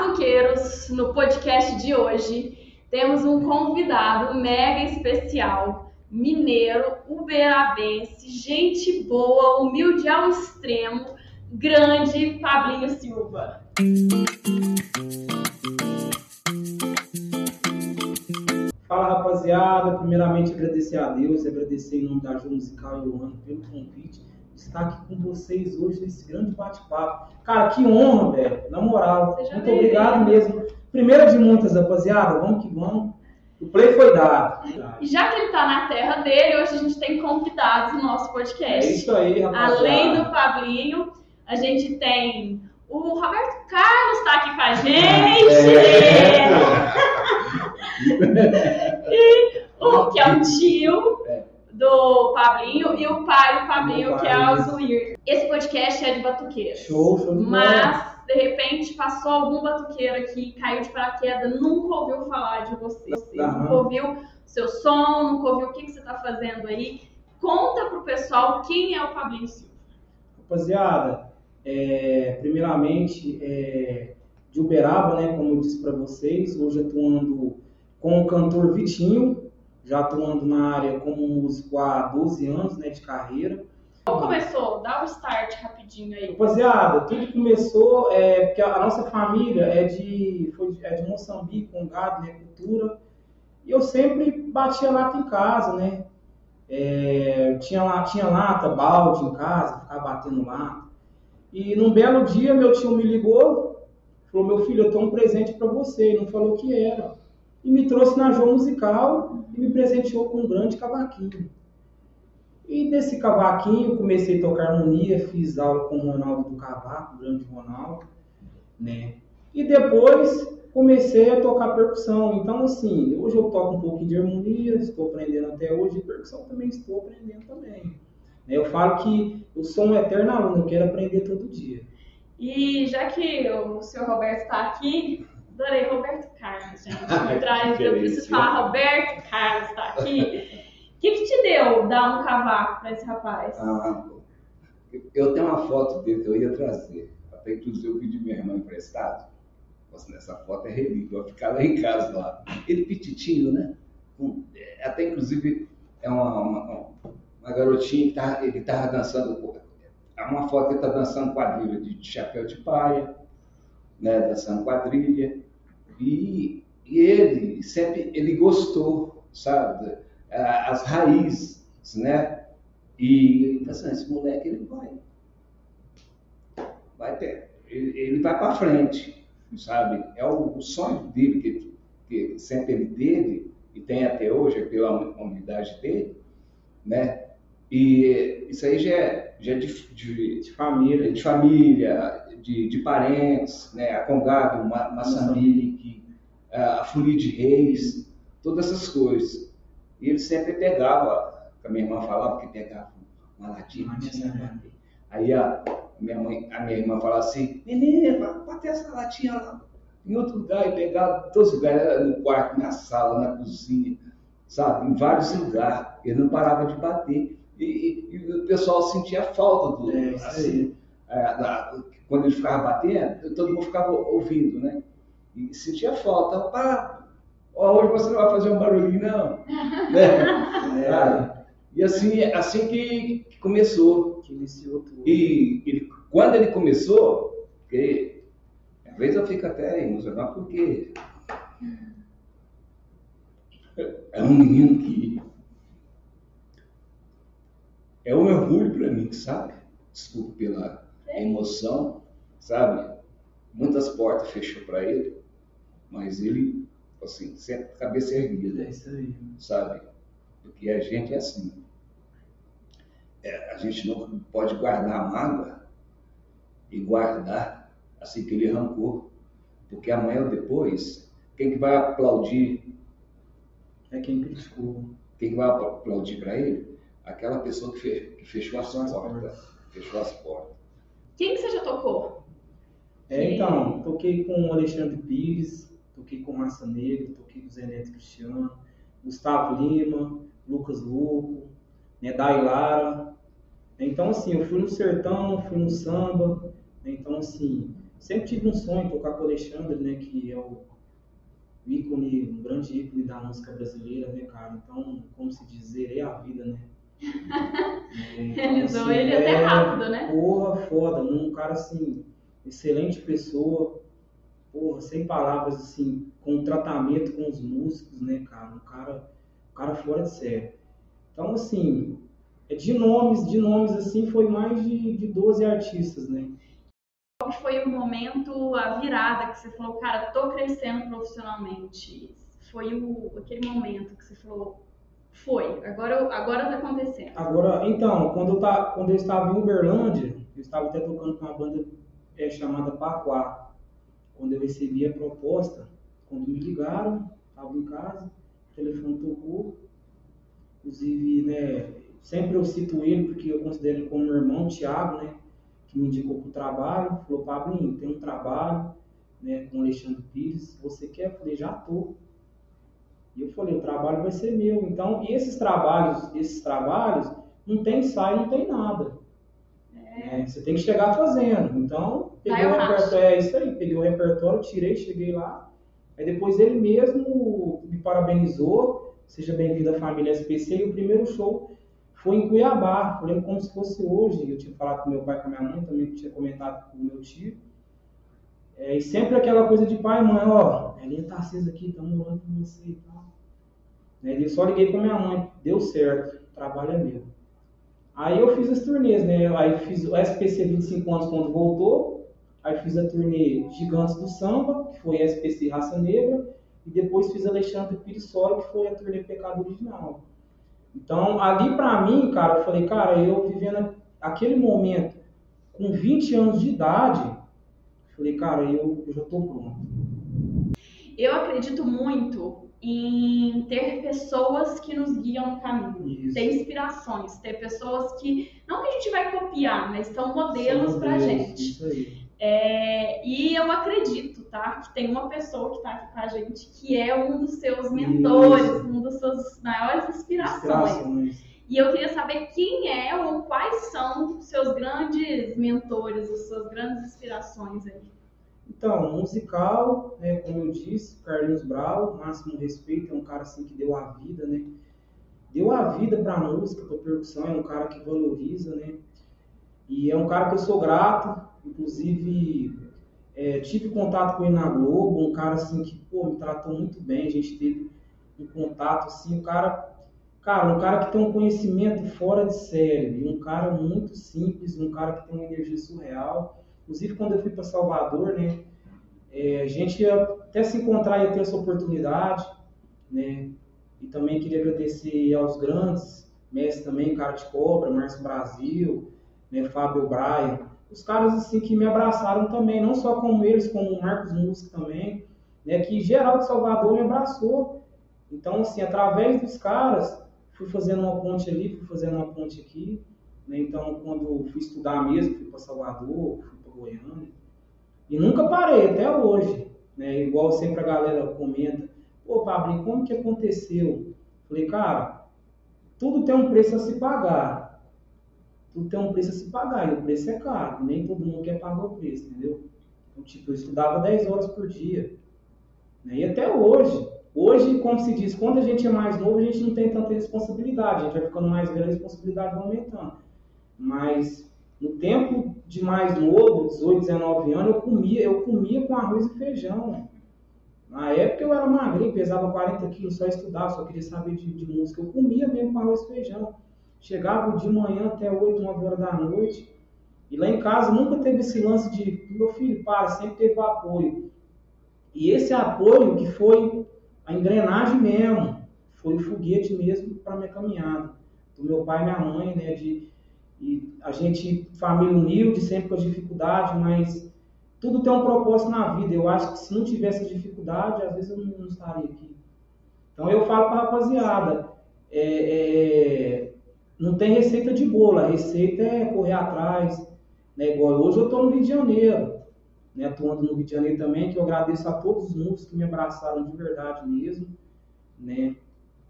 Batuqueiros, no podcast de hoje, temos um convidado mega especial, mineiro, uberabense, gente boa, humilde ao extremo, grande Pablinho Silva. Fala rapaziada, primeiramente agradecer a Deus, agradecer em nome da Ju Musical e Luana pelo convite estar aqui com vocês hoje nesse grande bate-papo. Cara, que honra, velho. Na moral, Seja muito obrigado mesmo. Primeira de muitas, rapaziada. Vamos que vamos. O play foi dado. E já que ele tá na terra dele, hoje a gente tem convidados no nosso É podcast. isso aí, rapaziada. Além do Pablinho, a gente tem o Roberto Carlos tá aqui com a gente. e o que é o tio Pablinho e o pai do Pablinho, que é o Zuir. Esse podcast é de batuqueiro. Show, show de. Mas, de repente, passou algum batuqueiro aqui, caiu de paraquedas, nunca ouviu falar de você. Você. Nunca ouviu seu som, nunca ouviu o que, que você está fazendo aí. Conta pro pessoal quem é o Pablinho Silva. Rapaziada, é, primeiramente, é, de Uberaba, né, como eu disse para vocês, hoje atuando com o cantor Vitinho, já atuando na área como músico há 12 anos né, de carreira. Como começou? Dá o start rapidinho aí. Rapaziada, tudo começou é, porque a nossa família é de, foi é de Moçambique, com gado, né, cultura, e eu sempre batia lata em casa, né? É, tinha, lá, tinha lata, balde em casa, ficava batendo lata. E num belo dia, meu tio me ligou, falou: Meu filho, eu tenho um presente para você. E não falou o que era. E me trouxe na João Musical e me presenteou com um grande cavaquinho. E desse cavaquinho, comecei a tocar harmonia, fiz aula com o Ronaldo do Cavaco, o grande Ronaldo, né? E depois comecei a tocar percussão. Então, assim, hoje eu toco um pouquinho de harmonia, estou aprendendo até hoje, e percussão também estou aprendendo também. Né? Eu falo que eu sou um eterno aluno, eu quero aprender todo dia. E já que o senhor Roberto está aqui, adorei Roberto Carlos, gente. Me traz, eu preciso falar, Roberto Carlos está aqui. O que, que te deu dar um cavaco para esse rapaz? Ah, eu tenho uma foto dele que eu ia trazer. Até inclusive eu pedi minha irmã emprestado. Nossa, essa foto é relíquia, vai ficar lá em casa lá. Ele petitinho, né? É, Até inclusive é uma, uma, uma garotinha que tá, ele tava dançando. É uma foto que ele tá dançando quadrilha de chapéu de paia, né? Dançando quadrilha. E, e ele sempre ele gostou, sabe? As raízes, né? E ele falou assim, esse moleque ele vai. Vai ter. Ele, ele vai para frente, sabe? É o, o sonho dele que, que sempre ele teve e tem até hoje, é pela humildade dele, né? E isso aí já é, já é de, de, De família, de família, de, de parentes, né? A Congado, Ma- Moçambique, a Folia de Reis, todas essas coisas. E ele sempre pegava, a minha irmã falava que pegava uma latinha, aí a minha mãe, a minha irmã falava assim, menina, vai bater essa latinha lá em outro lugar, e pegava em todos os lugares, no quarto, na sala, na cozinha, sabe, em vários lugares. Ele não parava de bater. E, e- e o pessoal sentia falta do. É, assim, é, da- quando ele ficava batendo, todo mundo ficava ouvindo, né? E sentia falta. Pá, ó, hoje você não vai fazer um barulhinho, não. né? Sabe? E assim, assim que, que começou. que iniciou tudo. E ele, quando ele começou, porque às vezes eu fico até emocionado, porque é um menino que é um orgulho para mim, sabe? Desculpe pela emoção, sabe? Muitas portas fechou para ele, mas ele, assim, sempre cabeça erguida É isso aí. sabe? Porque a gente é assim. É, a gente não pode guardar a mágoa e guardar assim que ele rancor. Porque amanhã ou depois, quem que vai aplaudir? É quem criticou. Quem que vai aplaudir para ele? Aquela pessoa que, fe- que fechou as Fechou as portas. Fechou as portas. Quem que você já tocou? É, então, toquei com o Alexandre Pires, toquei com Massa Negra, toquei com o Zé Neto Cristiano, Gustavo Lima, Lucas Louco, né, Dailara. Então, assim, eu fui no sertão, fui no samba. né, Então, assim, sempre tive um sonho tocar com o Alexandre, né, que é o ícone, um grande ícone da música brasileira, né, cara? Então, como se dizer, é a vida, né? É, então, Realizou assim, ele é, até rápido, né? Porra, foda, um cara assim, excelente pessoa, porra, sem palavras, assim, com tratamento com os músicos, né, cara? Um cara, um cara fora de série. Então, assim, é de nomes, de nomes, assim, foi mais de, de 12 artistas, né? Qual foi o momento, a virada que você falou, cara, tô crescendo profissionalmente? Foi o, aquele momento que você falou, foi, agora, agora tá acontecendo. Agora, então, quando eu, tá, quando eu estava em Uberlândia, eu estava até tocando com uma banda é, chamada Paquá. Quando eu recebi a proposta, quando me ligaram, estava em casa, o telefone tocou. Inclusive, né, sempre eu cito ele porque eu considero ele como meu irmão, Thiago, né, que me indicou para o trabalho. Falou, Pablinho, tem um trabalho né, com o Alexandre Pires, você quer? Eu falei, já tô. E eu falei, o trabalho vai ser meu. Então, esses trabalhos, esses trabalhos, não tem ensaio, não tem nada. É. Você tem que chegar fazendo. Então, peguei o repertório, é isso aí, peguei o repertório, tirei, cheguei lá. Aí depois ele mesmo me parabenizou, seja bem-vindo à família SPC, e o primeiro show foi em Cuiabá. Eu lembro como se fosse hoje. Eu tinha falado com meu pai e com a minha mãe, também tinha comentado com o meu tio. É, e sempre aquela coisa de pai e mãe, ó, a linha tá acesa aqui, estamos orando por você e tal. Né? Eu só liguei para minha mãe, deu certo, trabalho é meu. Aí eu fiz as turnês, né? Aí fiz o SPC 25 anos quando voltou, aí fiz a turnê Gigantes do Samba, que foi SPC Raça Negra, e depois fiz Alexandre Pirissoli, que foi a turnê Pecado Original. Então, ali pra mim, cara, eu falei, cara, eu vivendo aquele momento com 20 anos de idade, falei, cara, eu, eu já tô pronto. Eu acredito muito em ter pessoas que nos guiam no caminho, Isso. ter inspirações, ter pessoas que não que a gente vai copiar, mas são modelos para gente. Isso aí. É, e eu acredito, tá, que tem uma pessoa que está aqui com a gente que é um dos seus mentores, Isso. um dos seus maiores inspirações. inspirações. E eu queria saber quem é ou quais são os seus grandes mentores, as suas grandes inspirações aí. Então, musical, né, como eu disse, Carlinhos Brau, máximo respeito, é um cara assim que deu a vida, né? Deu a vida para a música, para percussão, é um cara que valoriza, né? E é um cara que eu sou grato, inclusive é, tive contato com ele na Globo, um cara assim que, pô, me tratou muito bem, a gente teve um contato assim, um cara, cara, um cara que tem um conhecimento fora de série, um cara muito simples, um cara que tem uma energia surreal, Inclusive, quando eu fui para Salvador, né, é, a gente ia até se encontrar e ter essa oportunidade, né, e também queria agradecer aos grandes mestres também, Cara de Cobra, Márcio Brasil, né, Fábio Braia, os caras assim que me abraçaram também, não só como eles, como o Marcos Música também, né, que geral de Salvador me abraçou. Então, assim, através dos caras, fui fazendo uma ponte ali, fui fazendo uma ponte aqui. Né, então, quando fui estudar mesmo, fui para Salvador, fui Goiânia. E nunca parei, até hoje. Né? Igual sempre a galera comenta. Pô, Pablo, como que aconteceu? Falei, cara, tudo tem um preço a se pagar. Tudo tem um preço a se pagar. E o preço é caro. Nem todo mundo quer pagar o preço, entendeu? Então, tipo, eu estudava 10 horas por dia. Né? E até hoje. Hoje, como se diz, quando a gente é mais novo, a gente não tem tanta responsabilidade. A gente vai ficando mais velho, a responsabilidade vai aumentando. Mas no tempo de mais novo, 18, 19 anos, eu comia, eu comia com arroz e feijão. Na época eu era magrinho, pesava 40 quilos, só estudava, só queria saber de, de, música. Eu comia mesmo com arroz e feijão. Chegava de manhã até 8, 9 horas da noite. E lá em casa nunca teve esse lance de, meu filho, para, sempre teve apoio. E esse apoio que foi a engrenagem mesmo, foi o foguete mesmo para minha caminhada. Do meu pai e minha mãe, né, de e a gente, família humilde, sempre com as dificuldades, mas tudo tem um propósito na vida. Eu acho que se não tivesse dificuldade, às vezes eu não, estaria aqui. Então eu falo para a rapaziada, é, é, não tem receita de bolo, a receita é correr atrás. Né? Igual hoje eu estou no Rio de Janeiro, né? atuando no Rio de Janeiro também, que eu agradeço a todos os músicos que me abraçaram de verdade mesmo. Né?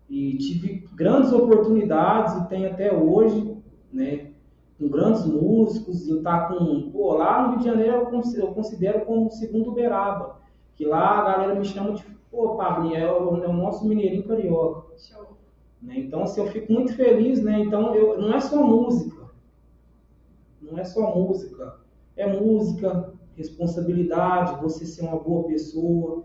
E tive grandes oportunidades e tenho até hoje, né? Com grandes músicos, estar tá com. Pô, lá no Rio de Janeiro eu considero como o segundo Uberaba. Que lá a galera me chama de. Pô, Pablinho, é o, é o nosso mineirinho carioca. Show. Né? Então, assim, eu fico muito feliz, né? Então, eu, não é só música. Não é só música. É música, responsabilidade, você ser uma boa pessoa,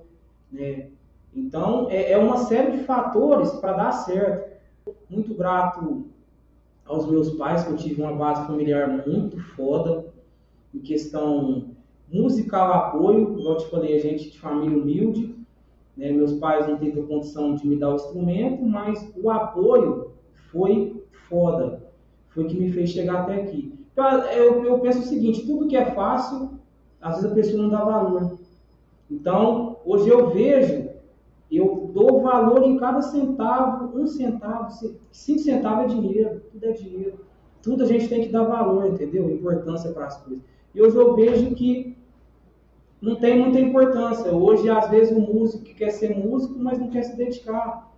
né? Então, é, é uma série de fatores para dar certo. Muito grato aos meus pais, que eu tive uma base familiar muito foda, em questão musical apoio, igual eu te falei, a gente de família humilde, né? meus pais não teve condição de me dar o instrumento, mas o apoio foi foda, foi que me fez chegar até aqui. Eu, eu penso o seguinte, tudo que é fácil, às vezes a pessoa não dá valor. Então, hoje eu vejo, eu dou valor em cada centavo, um centavo, cinco centavos é dinheiro, tudo é dinheiro. Tudo a gente tem que dar valor, entendeu? Importância para as coisas. E hoje eu vejo que não tem muita importância. Hoje, às vezes, o músico quer ser músico, mas não quer se dedicar.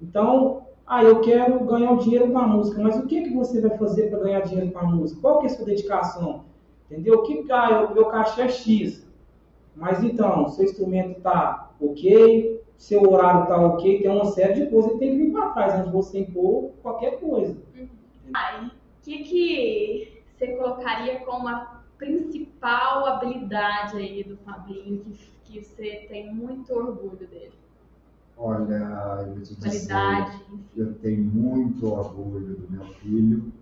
Então, ah, eu quero ganhar o dinheiro com a música, mas o que, que você vai fazer para ganhar dinheiro com a música? Qual que é a sua dedicação? Entendeu? O que, ah, o meu cachê é X. Mas então, seu instrumento está ok, seu horário está ok, tem uma série de coisas que tem que vir para trás antes de você impor qualquer coisa. Uhum. Aí, o que, que você colocaria como a principal habilidade aí do Fabinho que, que você tem muito orgulho dele? Olha, eu vou te Qualidade. dizer, eu tenho muito orgulho do meu filho,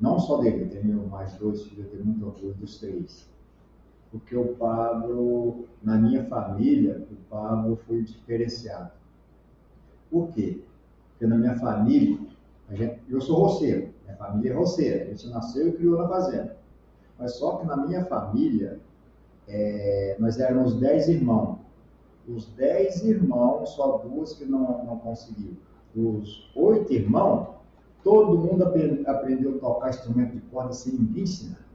não só dele, eu tenho mais dois filhos, eu tenho muito orgulho dos três. Porque o Pablo, na minha família, o Pablo foi diferenciado. Por quê? Porque na minha família, gente, eu sou roceiro, minha família é roceira, a gente nasceu e criou na fazenda. Mas só que na minha família, é, nós éramos dez irmãos. Os dez irmãos, só duas que não, não conseguiu. Os oito irmãos, todo mundo aprendeu a tocar instrumento de corda sem ninguém ensinar.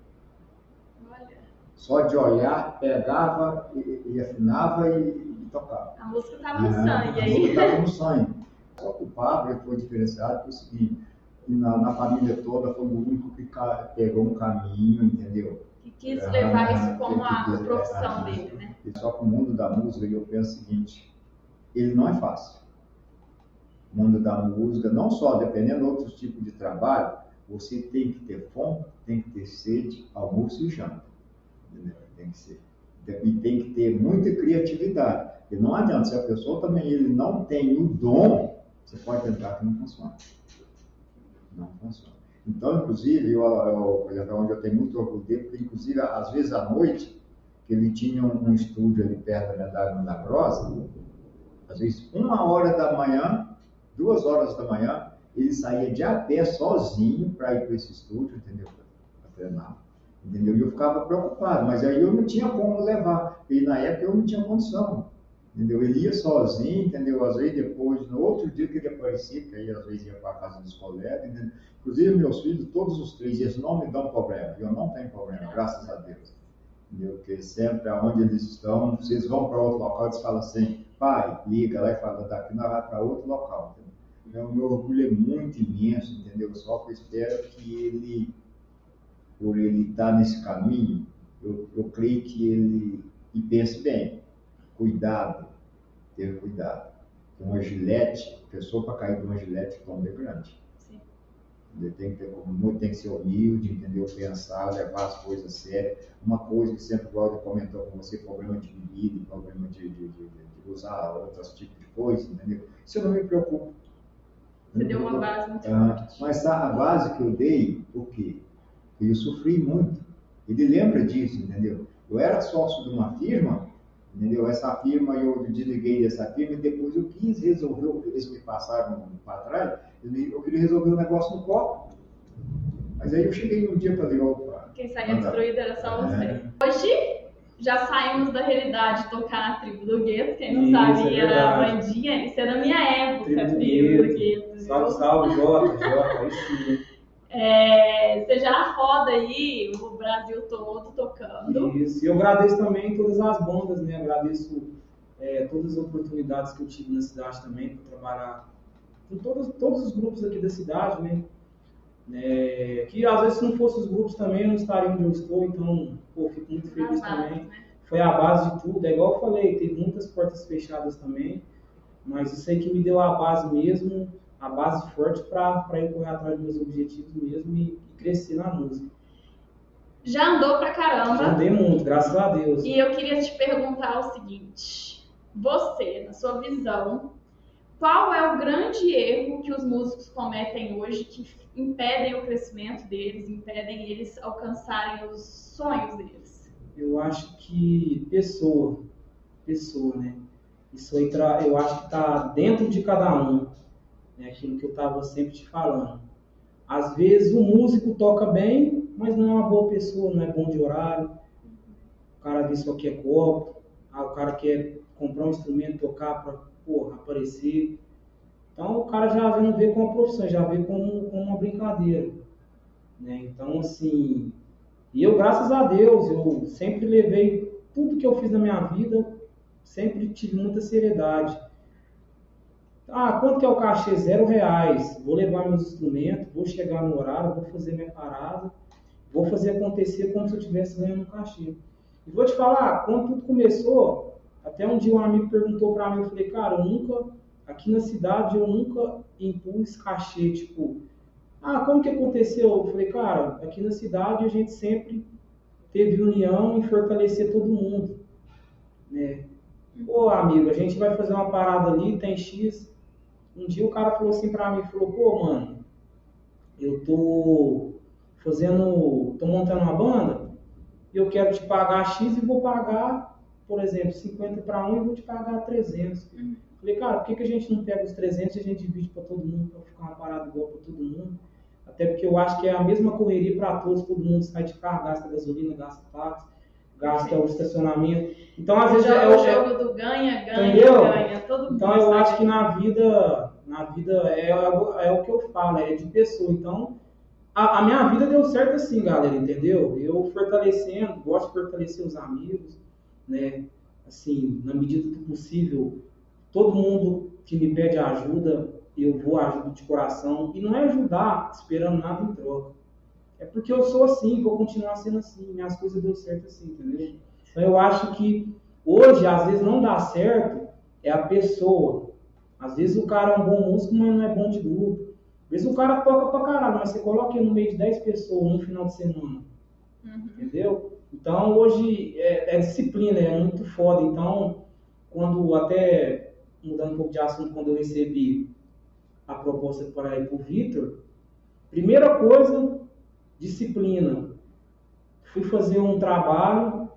Só de olhar, pegava e, e afinava e, e, tocava. A música estava no sangue aí. A música estava no sangue. Só que o Pablo foi diferenciado pelo seguinte, na, na, família toda foi o único que pegou um caminho, entendeu? E quis levar isso como a profissão dele, né? E só que o mundo da música, eu penso o seguinte, ele não é fácil. O mundo da música, não só dependendo de outros tipos de trabalho, você tem que ter fome, tem que ter sede, almoço e janta. Entendeu? Tem que ser. E tem que ter muita criatividade. E não adianta, se a pessoa também ele não tem o dom, você pode tentar que não funcione não funciona. Então, inclusive, eu, eu, eu, onde eu tenho muito orgulho dele, porque, inclusive, às vezes à noite, que ele tinha um, um estúdio ali perto da minha da Grossa, às vezes uma hora da manhã, duas horas da manhã, ele saía de a pé sozinho para ir para esse estúdio, entendeu? Para treinar. Entendeu? E eu ficava preocupado, mas aí eu não tinha como levar. E na época eu não tinha condição entendeu? Ele ia sozinho, entendeu? Às vezes depois, no outro dia que ele aparecia, que aí às vezes ia para a casa dos colegas, entendeu? Inclusive meus filhos, todos os três, eles não me dão problema, eu não tenho problema, graças a Deus. Entendeu? Porque sempre aonde eles estão, vocês vão para outro local, eles falam assim, pai, liga lá e fala, daqui nós vamos para outro local. Entendeu? Então, o meu orgulho é muito imenso, entendeu? Só que eu espero que ele, por ele estar nesse caminho, eu, eu creio que ele, e pense bem, cuidado, ter cuidado. Uma gilete, a pessoa para cair de uma gilete tomba é grande. Sim. Tem que, ter, tem que ser humilde, entendeu? Pensar, levar as coisas a sério. Uma coisa que sempre o comentou com você, problema de bebida, problema de, de, de, de usar outros tipos de coisa, entendeu? Isso eu não me preocupo. Você deu uma base muito ah, Mas a base que eu dei, o quê? Eu sofri muito. Ele lembra disso, entendeu? Eu era sócio de uma firma Entendeu? Essa firma, eu desliguei dessa firma e depois eu quis resolver, eles me passaram para trás, eu queria resolver o um negócio no copo. Mas aí eu cheguei um dia para ligar opa. Quem saía destruído era só você. É. Hoje já saímos da realidade de tocar na tribo do gueto, quem não isso, sabe é era a bandinha, isso é da minha época, tribo do, tribo do gueto. Salve, salve, Jota, Jota, aí sim. É, você já roda aí o Brasil todo tocando. Isso, e eu agradeço também todas as bandas, né? Agradeço é, todas as oportunidades que eu tive na cidade também para trabalhar com todos, todos os grupos aqui da cidade, né? É, que às vezes se não fosse os grupos também eu não estaria onde eu estou, então pô, fico muito feliz também. Né? Foi a base de tudo, é igual eu falei, teve muitas portas fechadas também, mas isso aí que me deu a base mesmo, a base forte para eu correr atrás dos meus objetivos mesmo e, e crescer na música. Já andou pra caramba. Já andei muito, graças a Deus. E eu queria te perguntar o seguinte: você, na sua visão, qual é o grande erro que os músicos cometem hoje que impedem o crescimento deles, impedem eles alcançarem os sonhos deles? Eu acho que pessoa, pessoa, né? Isso aí eu acho que está dentro de cada um, né? Aquilo que eu estava sempre te falando. Às vezes o músico toca bem, mas não é uma boa pessoa, não é bom de horário. O cara vê só quer copo, ah, o cara quer comprar um instrumento, tocar para porra, aparecer. Então o cara já não vê como uma profissão, já vê como, como uma brincadeira. Né? Então, assim, e eu, graças a Deus, eu sempre levei tudo que eu fiz na minha vida, sempre tive muita seriedade. Ah, quanto que é o cachê? Zero reais. Vou levar meus instrumentos, vou chegar no horário, vou fazer minha parada, vou fazer acontecer como se eu estivesse ganhando um cachê. E vou te falar, quando tudo começou, até um dia um amigo perguntou para mim, eu falei, cara, eu nunca, aqui na cidade, eu nunca impus cachê, tipo, ah, como que aconteceu? Eu falei, cara, aqui na cidade a gente sempre teve união em fortalecer todo mundo, né? Pô, amigo, a gente vai fazer uma parada ali, tem X. Um dia o cara falou assim pra mim, falou, pô, mano, eu tô fazendo, tô montando uma banda, e eu quero te pagar X e vou pagar, por exemplo, 50 para um e vou te pagar 300. Uhum. Falei, cara, por que, que a gente não pega os 300 e a gente divide para todo mundo, para ficar uma parada igual para todo mundo? Até porque eu acho que é a mesma correria para todos, todo mundo sai de carro, gasta gasolina, gasta táxi, gasta o estacionamento. Então, às vezes é, é o jogo do ganha, ganha, entendeu? ganha, todo mundo. Então, eu acho que na vida, na vida é, é o que eu falo, é de pessoa. Então, a, a, minha vida deu certo assim, galera, entendeu? Eu fortalecendo, gosto de fortalecer os amigos, né? Assim, na medida do possível, todo mundo que me pede ajuda, eu vou ajudo de coração. E não é ajudar esperando nada em troca. É porque eu sou assim, vou continuar sendo assim. Minhas coisas deu certo assim, entendeu? Então eu acho que hoje, às vezes, não dá certo é a pessoa. Às vezes o cara é um bom músico, mas não é bom de grupo. Às vezes o cara toca pra caralho, mas você coloca ele no meio de 10 pessoas no final de semana. Uhum. Entendeu? Então hoje é, é, disciplina, é muito foda. Então, quando até mudando um pouco de assunto, quando eu recebi a proposta para ir para o Vitor, primeira coisa, disciplina. Fui fazer um trabalho,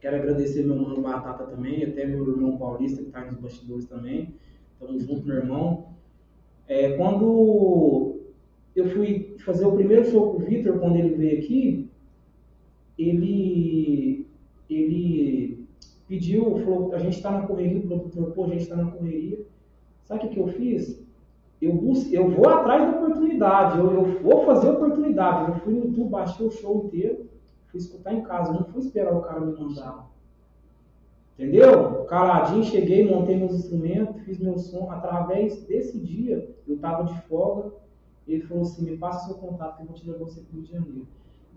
quero agradecer meu mano Batata também, até meu irmão Paulista, que está nos bastidores também. Estamos juntos, meu irmão. É, quando eu fui fazer o primeiro show com o Vitor, quando ele veio aqui, ele, ele pediu, falou, a gente está na correria, o produtor, pô, a gente está na correria. Sabe o que eu fiz? Eu, busco, eu vou atrás da oportunidade, eu, eu vou fazer oportunidade. Eu fui no YouTube, baixei o show inteiro, fui escutar em casa, não fui esperar o cara me mandar. Entendeu? Caladinho, cheguei, montei meus instrumentos, fiz meu som. Através desse dia, eu estava de folga. Ele falou assim: me passa seu contato que eu vou te levar você para o Rio de Janeiro.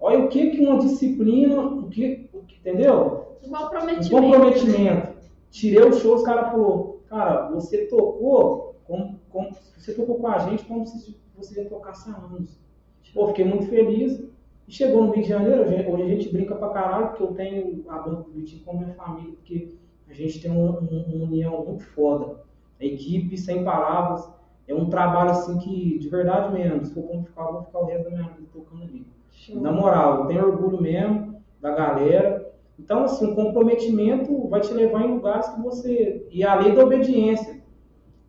Olha o que, que uma disciplina, o que, o que entendeu? Um comprometimento. Um comprometimento. Tirei o show, os caras falou, cara, você tocou como, como, você tocou com a gente como se você já tocasse há anos. Pô, fiquei muito feliz. E chegou no Rio de Janeiro, hoje a gente brinca pra caralho, porque eu tenho a banda do Vitinho como minha família, porque a gente tem uma, uma, união muito foda. A equipe, sem palavras, é um trabalho assim que, de verdade mesmo, se for como ficar, eu vou ficar o resto da minha vida tocando ali. Show. Na moral, eu tenho orgulho mesmo da galera. Então, assim, o comprometimento vai te levar em lugares que você. E a lei da obediência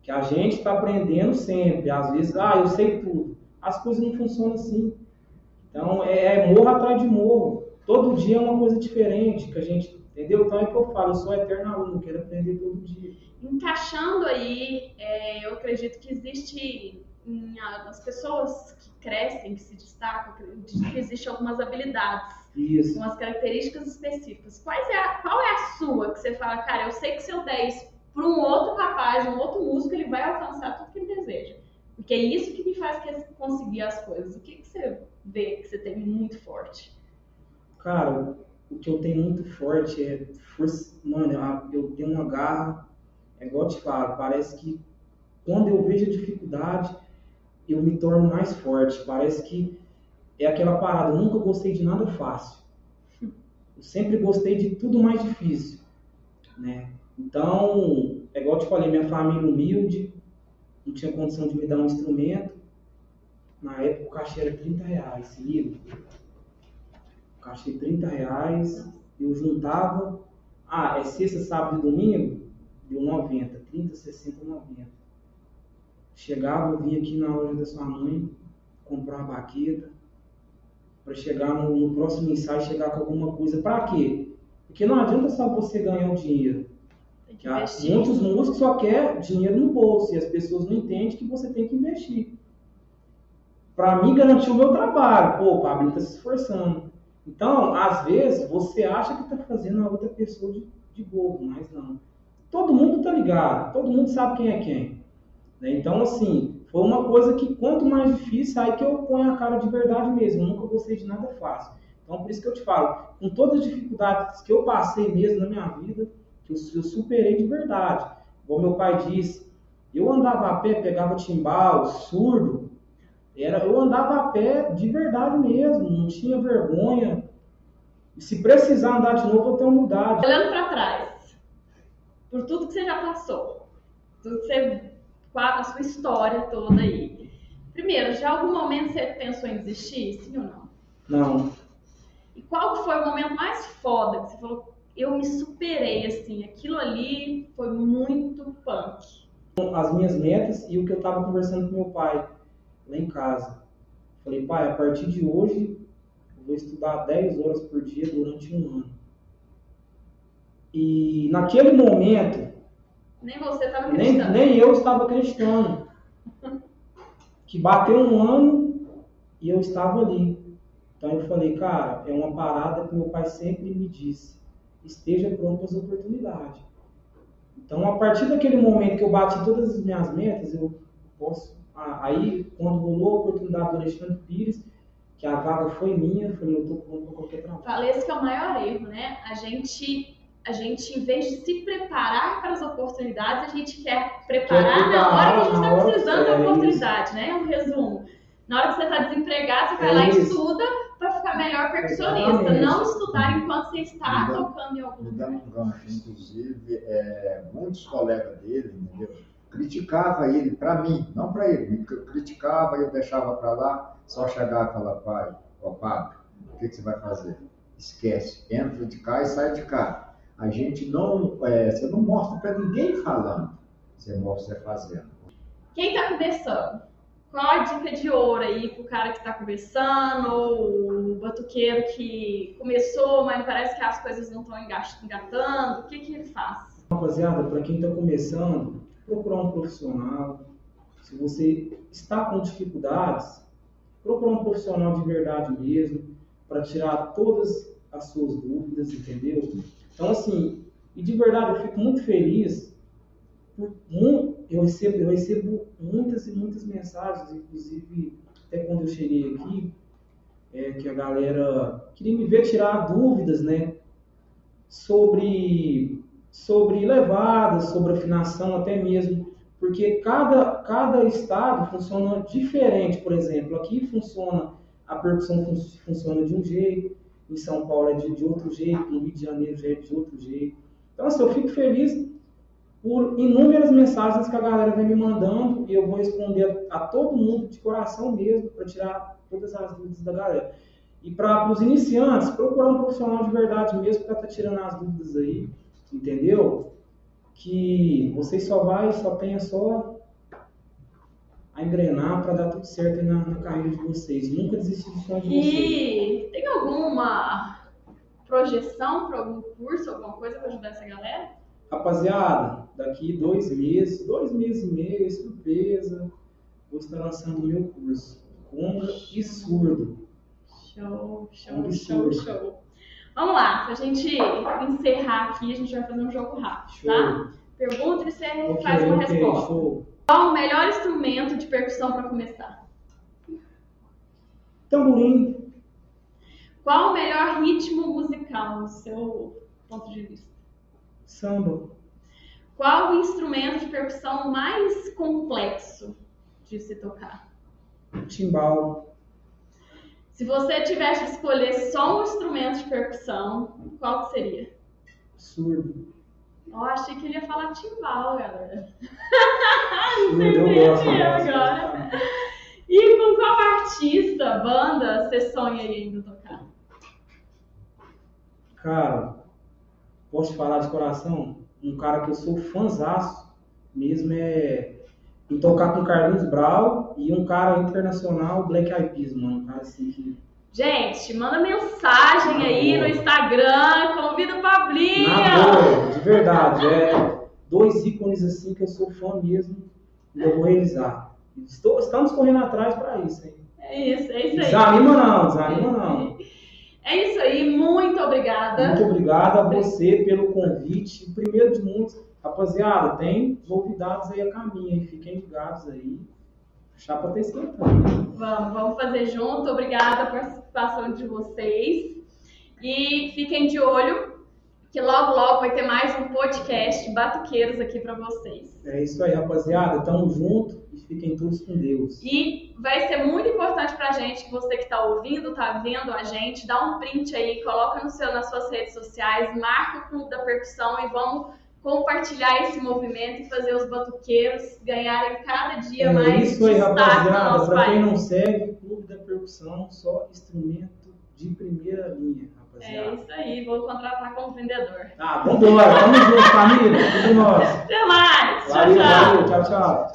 que a gente está aprendendo sempre. Às vezes, ah, eu sei tudo. As coisas não funcionam assim. Então, é, é morro atrás de morro. Todo dia é uma coisa diferente que a gente, entendeu? Então é que eu falo, eu sou eterno aluno, quero aprender todo dia. Encaixando aí, é, eu acredito que existe nas pessoas que crescem, que se destacam, que existe algumas habilidades, Isso. umas características específicas. Quais é a, qual é a sua que você fala, cara, eu sei que se eu der isso para um outro rapaz, um outro músico, ele vai alcançar tudo que ele deseja. Porque é isso que me faz conseguir as coisas. O que, que você vê que você tem muito forte? Cara, o que eu tenho muito forte é força. Mano, eu tenho uma garra, é igual te falo, parece que quando eu vejo a dificuldade, eu me torno mais forte. Parece que é aquela parada, eu nunca gostei de nada fácil. Eu sempre gostei de tudo mais difícil, né? Então, é igual eu te falei, minha família humilde, não tinha condição de me dar um instrumento. Na época o cachê era 30 reais, se liga. O cachê 30 reais, eu juntava. Ah, é sexta, sábado e domingo? Deu 90, 30, 60, 90. Chegava, eu vinha aqui na loja da sua mãe, comprar uma baqueta, para chegar no, no, próximo ensaio, chegar com alguma coisa. Para quê? Porque não adianta só você ganhar o dinheiro. Muitos músicos só querem dinheiro no bolso e as pessoas não entendem que você tem que investir. Para mim garantir o meu trabalho. Pô, o Pablo está se esforçando. Então, às vezes, você acha que está fazendo a outra pessoa de, de bobo, mas não. Todo mundo está ligado, todo mundo sabe quem é quem. Né? Então, assim, foi uma coisa que quanto mais difícil, aí que eu ponho a cara de verdade mesmo. Eu nunca gostei de nada fácil. Então, por isso que eu te falo, com todas as dificuldades que eu passei mesmo na minha vida, que eu, eu superei de verdade. Como meu pai disse, eu andava a pé, pegava timbal, surdo, era, eu andava a pé de verdade mesmo, não tinha vergonha. E se precisar andar de novo, eu tenho humildade. Olhando para trás, por tudo que você já passou, tudo que você, a sua história toda aí. Primeiro, já algum momento você pensou em desistir, sim ou não? Não. E qual foi o momento mais foda que você falou, eu me superei, assim, aquilo ali foi muito punk. As minhas metas e o que eu estava conversando com meu pai lá em casa. Falei, pai, a partir de hoje eu vou estudar 10 horas por dia durante um ano. E naquele momento. Nem você estava acreditando. Nem, nem eu estava acreditando. que bateu um ano e eu estava ali. Então eu falei, cara, é uma parada que meu pai sempre me disse esteja pronto para as oportunidades. Então, a partir daquele momento que eu bati todas as minhas metas, eu posso. Aí, quando rolou a oportunidade do Alexandre Pires, que a vaga foi minha, eu falei, eu estou pronto para qualquer trabalho. Falei esse que é o maior erro, né? A gente, a gente, em vez de se preparar para as oportunidades, a gente quer preparar quer na hora que a gente está precisando da é oportunidade, isso. né? Um resumo. Na hora que você está desempregado, você vai é lá isso. e estuda percussionista. Exatamente. Não estudar enquanto você está dando, tocando em algum lugar. Inclusive, é, muitos colegas dele, entendeu? Criticava ele, para mim, não para ele, me criticava e eu deixava para lá, só chegar e falar, pai, ó padre, o que, que, você vai fazer? Esquece, entra de cá e sai de cá. A gente não, é, você não mostra para ninguém falando, você mostra fazendo. Quem está começando? Qual a dica de ouro aí pro cara que tá começando, ou o batuqueiro que começou, mas parece que as coisas não estão engatando? O que, que ele faz? Rapaziada, para quem está começando, procurar um profissional. Se você está com dificuldades, procurar um profissional de verdade mesmo, para tirar todas as suas dúvidas, entendeu? Então, assim, e de verdade eu fico muito feliz eu recebo, eu recebo muitas e muitas mensagens, inclusive até quando eu cheguei aqui, é, que a galera queria me ver tirar dúvidas, né? Sobre, sobre levadas, sobre afinação, até mesmo, porque cada, cada estado funciona diferente, por exemplo, aqui funciona, a percussão fun funciona de um jeito, em São Paulo é de, de outro jeito, no Rio de Janeiro já é de outro jeito. Então, assim, eu fico feliz por inúmeras mensagens que a galera vem me mandando e eu vou responder a, a todo mundo de coração mesmo para tirar todas as dúvidas da galera. E para os iniciantes, procurar um profissional de verdade mesmo para estar tá tirando as dúvidas aí, entendeu? Que vocês só vai, só tenha só a engrenar para dar tudo certo na, na, carreira de vocês. Nunca desistir do sonho de vocês. E tem alguma projeção para algum curso, alguma coisa para ajudar essa galera? Rapaziada, daqui dois meses, dois meses e meio, surpresa, vou estar lançando o meu curso, Conga e Surdo. Show, show, show, show. Vamos lá, pra gente encerrar aqui, a gente vai fazer um jogo rápido, tá? show. tá? Pergunta e você okay, faz uma okay, resposta. Show. Qual o melhor instrumento de percussão para começar? Tamborim. Qual o melhor ritmo musical, no seu ponto de vista? Samba. Qual o instrumento de percussão mais complexo de se tocar? Timbal. Se você tivesse que escolher só um instrumento de percussão, qual que seria? Surdo. Eu achei que ele ia falar timbal, galera. Eu gosto. agora. E com qual artista, banda, você sonha ainda tocar? Cara, posso te falar de coração? Um cara que eu sou fãzaço mesmo é em tocar com Carlinhos Brau e um cara internacional, Black Eyed Peas, mano. Um cara assim que... Gente, manda mensagem na aí boa. no Instagram, convida o Pablinho. Na boa, de verdade. É dois ícones assim que eu sou fã mesmo e eu vou realizar. Estou, estamos correndo atrás para isso, hein? É isso, é isso aí. Desanima não, desanima não. É isso aí, muito obrigada. Muito obrigado a você pelo convite. O primeiro de muitos. Rapaziada, tem novidades aí a caminho, hein? Fiquem ligados aí. Chapa tá esquentando. Vamos, vamos fazer junto. Obrigada pela participação de vocês. E fiquem de olho, que logo, logo vai ter mais um podcast Batuqueiros aqui para vocês. É isso aí, rapaziada. Tamo junto e fiquem todos com Deus. E vai ser muito importante pra gente que você que tá ouvindo, tá vendo a gente, dá um print aí, coloca no seu, nas suas redes sociais, marca o Clube da Percussão e vamos compartilhar esse movimento e fazer os batuqueiros ganharem cada dia é mais isso aí, rapaziada. Para quem não segue, Clube da Percussão, só instrumento de primeira linha, rapaziada. É isso aí, vou contratar como vendedor. Tá, vambora, vamos junto, família, tudo nós. Até mais, Valeu, tchau, tchau. Valeu, tchau, tchau.